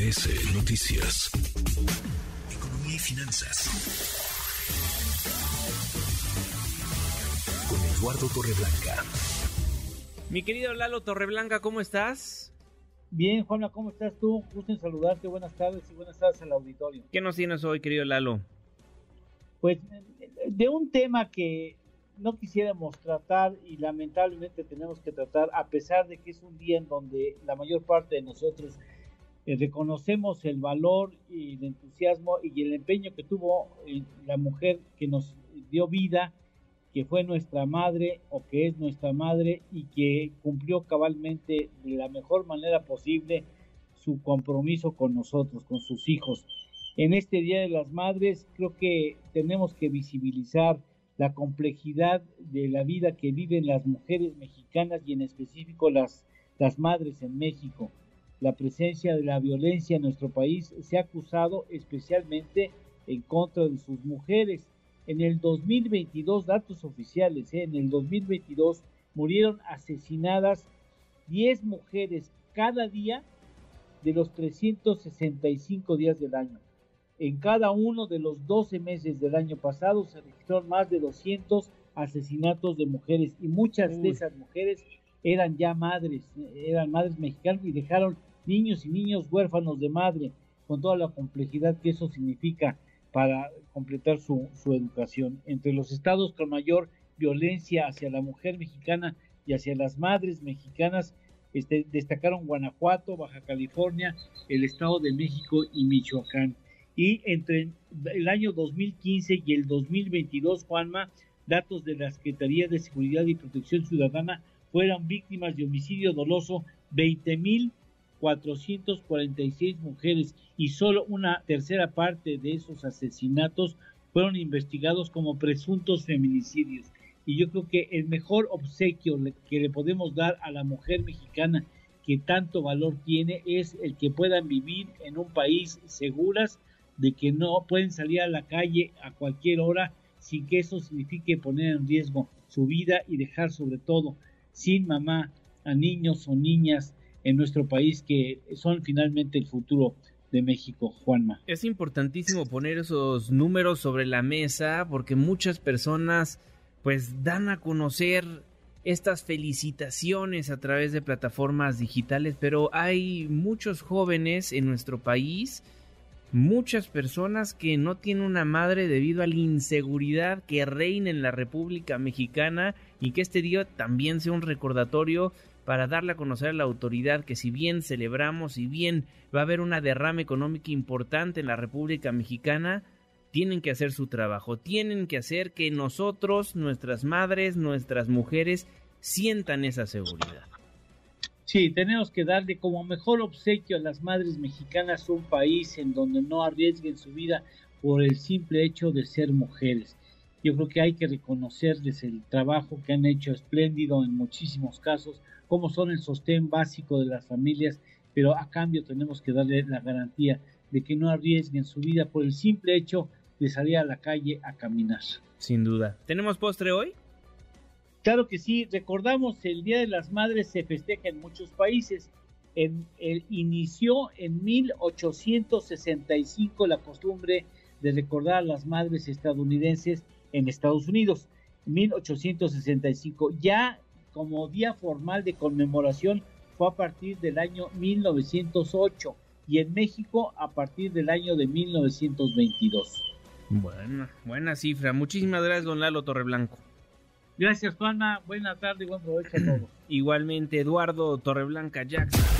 MBS Noticias. Economía y finanzas. Con Eduardo Torreblanca. Mi querido Lalo Torreblanca, ¿cómo estás? Bien, Juana, ¿cómo estás tú? Gusto en saludarte. Buenas tardes y buenas tardes al auditorio. ¿Qué nos tienes hoy, querido Lalo? Pues de un tema que no quisiéramos tratar y lamentablemente tenemos que tratar, a pesar de que es un día en donde la mayor parte de nosotros reconocemos el valor y el entusiasmo y el empeño que tuvo eh, la mujer que nos dio vida, que fue nuestra madre o que es nuestra madre y que cumplió cabalmente de la mejor manera posible su compromiso con nosotros, con sus hijos. En este Día de las Madres creo que tenemos que visibilizar la complejidad de la vida que viven las mujeres mexicanas y en específico las, las madres en México. La presencia de la violencia en nuestro país se ha acusado especialmente en contra de sus mujeres. En el 2022, datos oficiales, ¿eh? en el 2022 murieron asesinadas 10 mujeres cada día de los 365 días del año. En cada uno de los 12 meses del año pasado se registraron más de 200 asesinatos de mujeres y muchas de esas mujeres eran ya madres, eran madres mexicanas y dejaron niños y niños huérfanos de madre, con toda la complejidad que eso significa para completar su, educación. Entre los estados con mayor violencia hacia la mujer mexicana y hacia las madres mexicanas este, destacaron Guanajuato, Baja California, el Estado de México y Michoacán y entre el año 2015 y el 2022, Juanma, datos de la Secretaría de Seguridad y Protección Ciudadana fueron víctimas de homicidio doloso 20.446 mujeres y solo una tercera parte de esos asesinatos fueron investigados como presuntos feminicidios. Y yo creo que el mejor obsequio que le podemos dar a la mujer mexicana que tanto valor tiene es el que puedan vivir en un país seguras, de que no pueden salir a la calle a cualquier hora sin que eso signifique poner en riesgo su vida y dejar sobre todo sin mamá a niños o niñas en nuestro país que son finalmente el futuro de México, Juanma. Es importantísimo poner esos números sobre la mesa porque muchas personas pues dan a conocer estas felicitaciones a través de plataformas digitales, pero hay muchos jóvenes en nuestro país muchas personas que no tienen una madre debido a la inseguridad que reina en la República Mexicana y que este día también sea un recordatorio para darle a conocer a la autoridad que si bien celebramos, si bien va a haber una derrama económica importante en la República Mexicana, tienen que hacer su trabajo, tienen que hacer que nosotros, nuestras madres, nuestras mujeres, sientan esa seguridad. Sí, tenemos que darle como mejor obsequio a las madres mexicanas un país en donde no arriesguen su vida por el simple hecho de ser mujeres. Yo creo que hay que reconocerles el trabajo que han hecho espléndido en muchísimos casos, como son el sostén básico de las familias, pero a cambio tenemos que darle la garantía de que no arriesguen su vida por el simple hecho de salir a la calle a caminar. Sin duda. ¿Tenemos postre hoy? Claro que sí, recordamos el Día de las Madres se festeja en muchos países. En, el, inició en 1865 la costumbre de recordar a las madres estadounidenses en Estados Unidos. 1865 ya como día formal de conmemoración fue a partir del año 1908 y en México a partir del año de 1922. Buena, buena cifra. Muchísimas gracias, don Lalo Torreblanco. Gracias, Juana. Buena tarde y buen provecho a todos. Igualmente, Eduardo Torreblanca Jackson.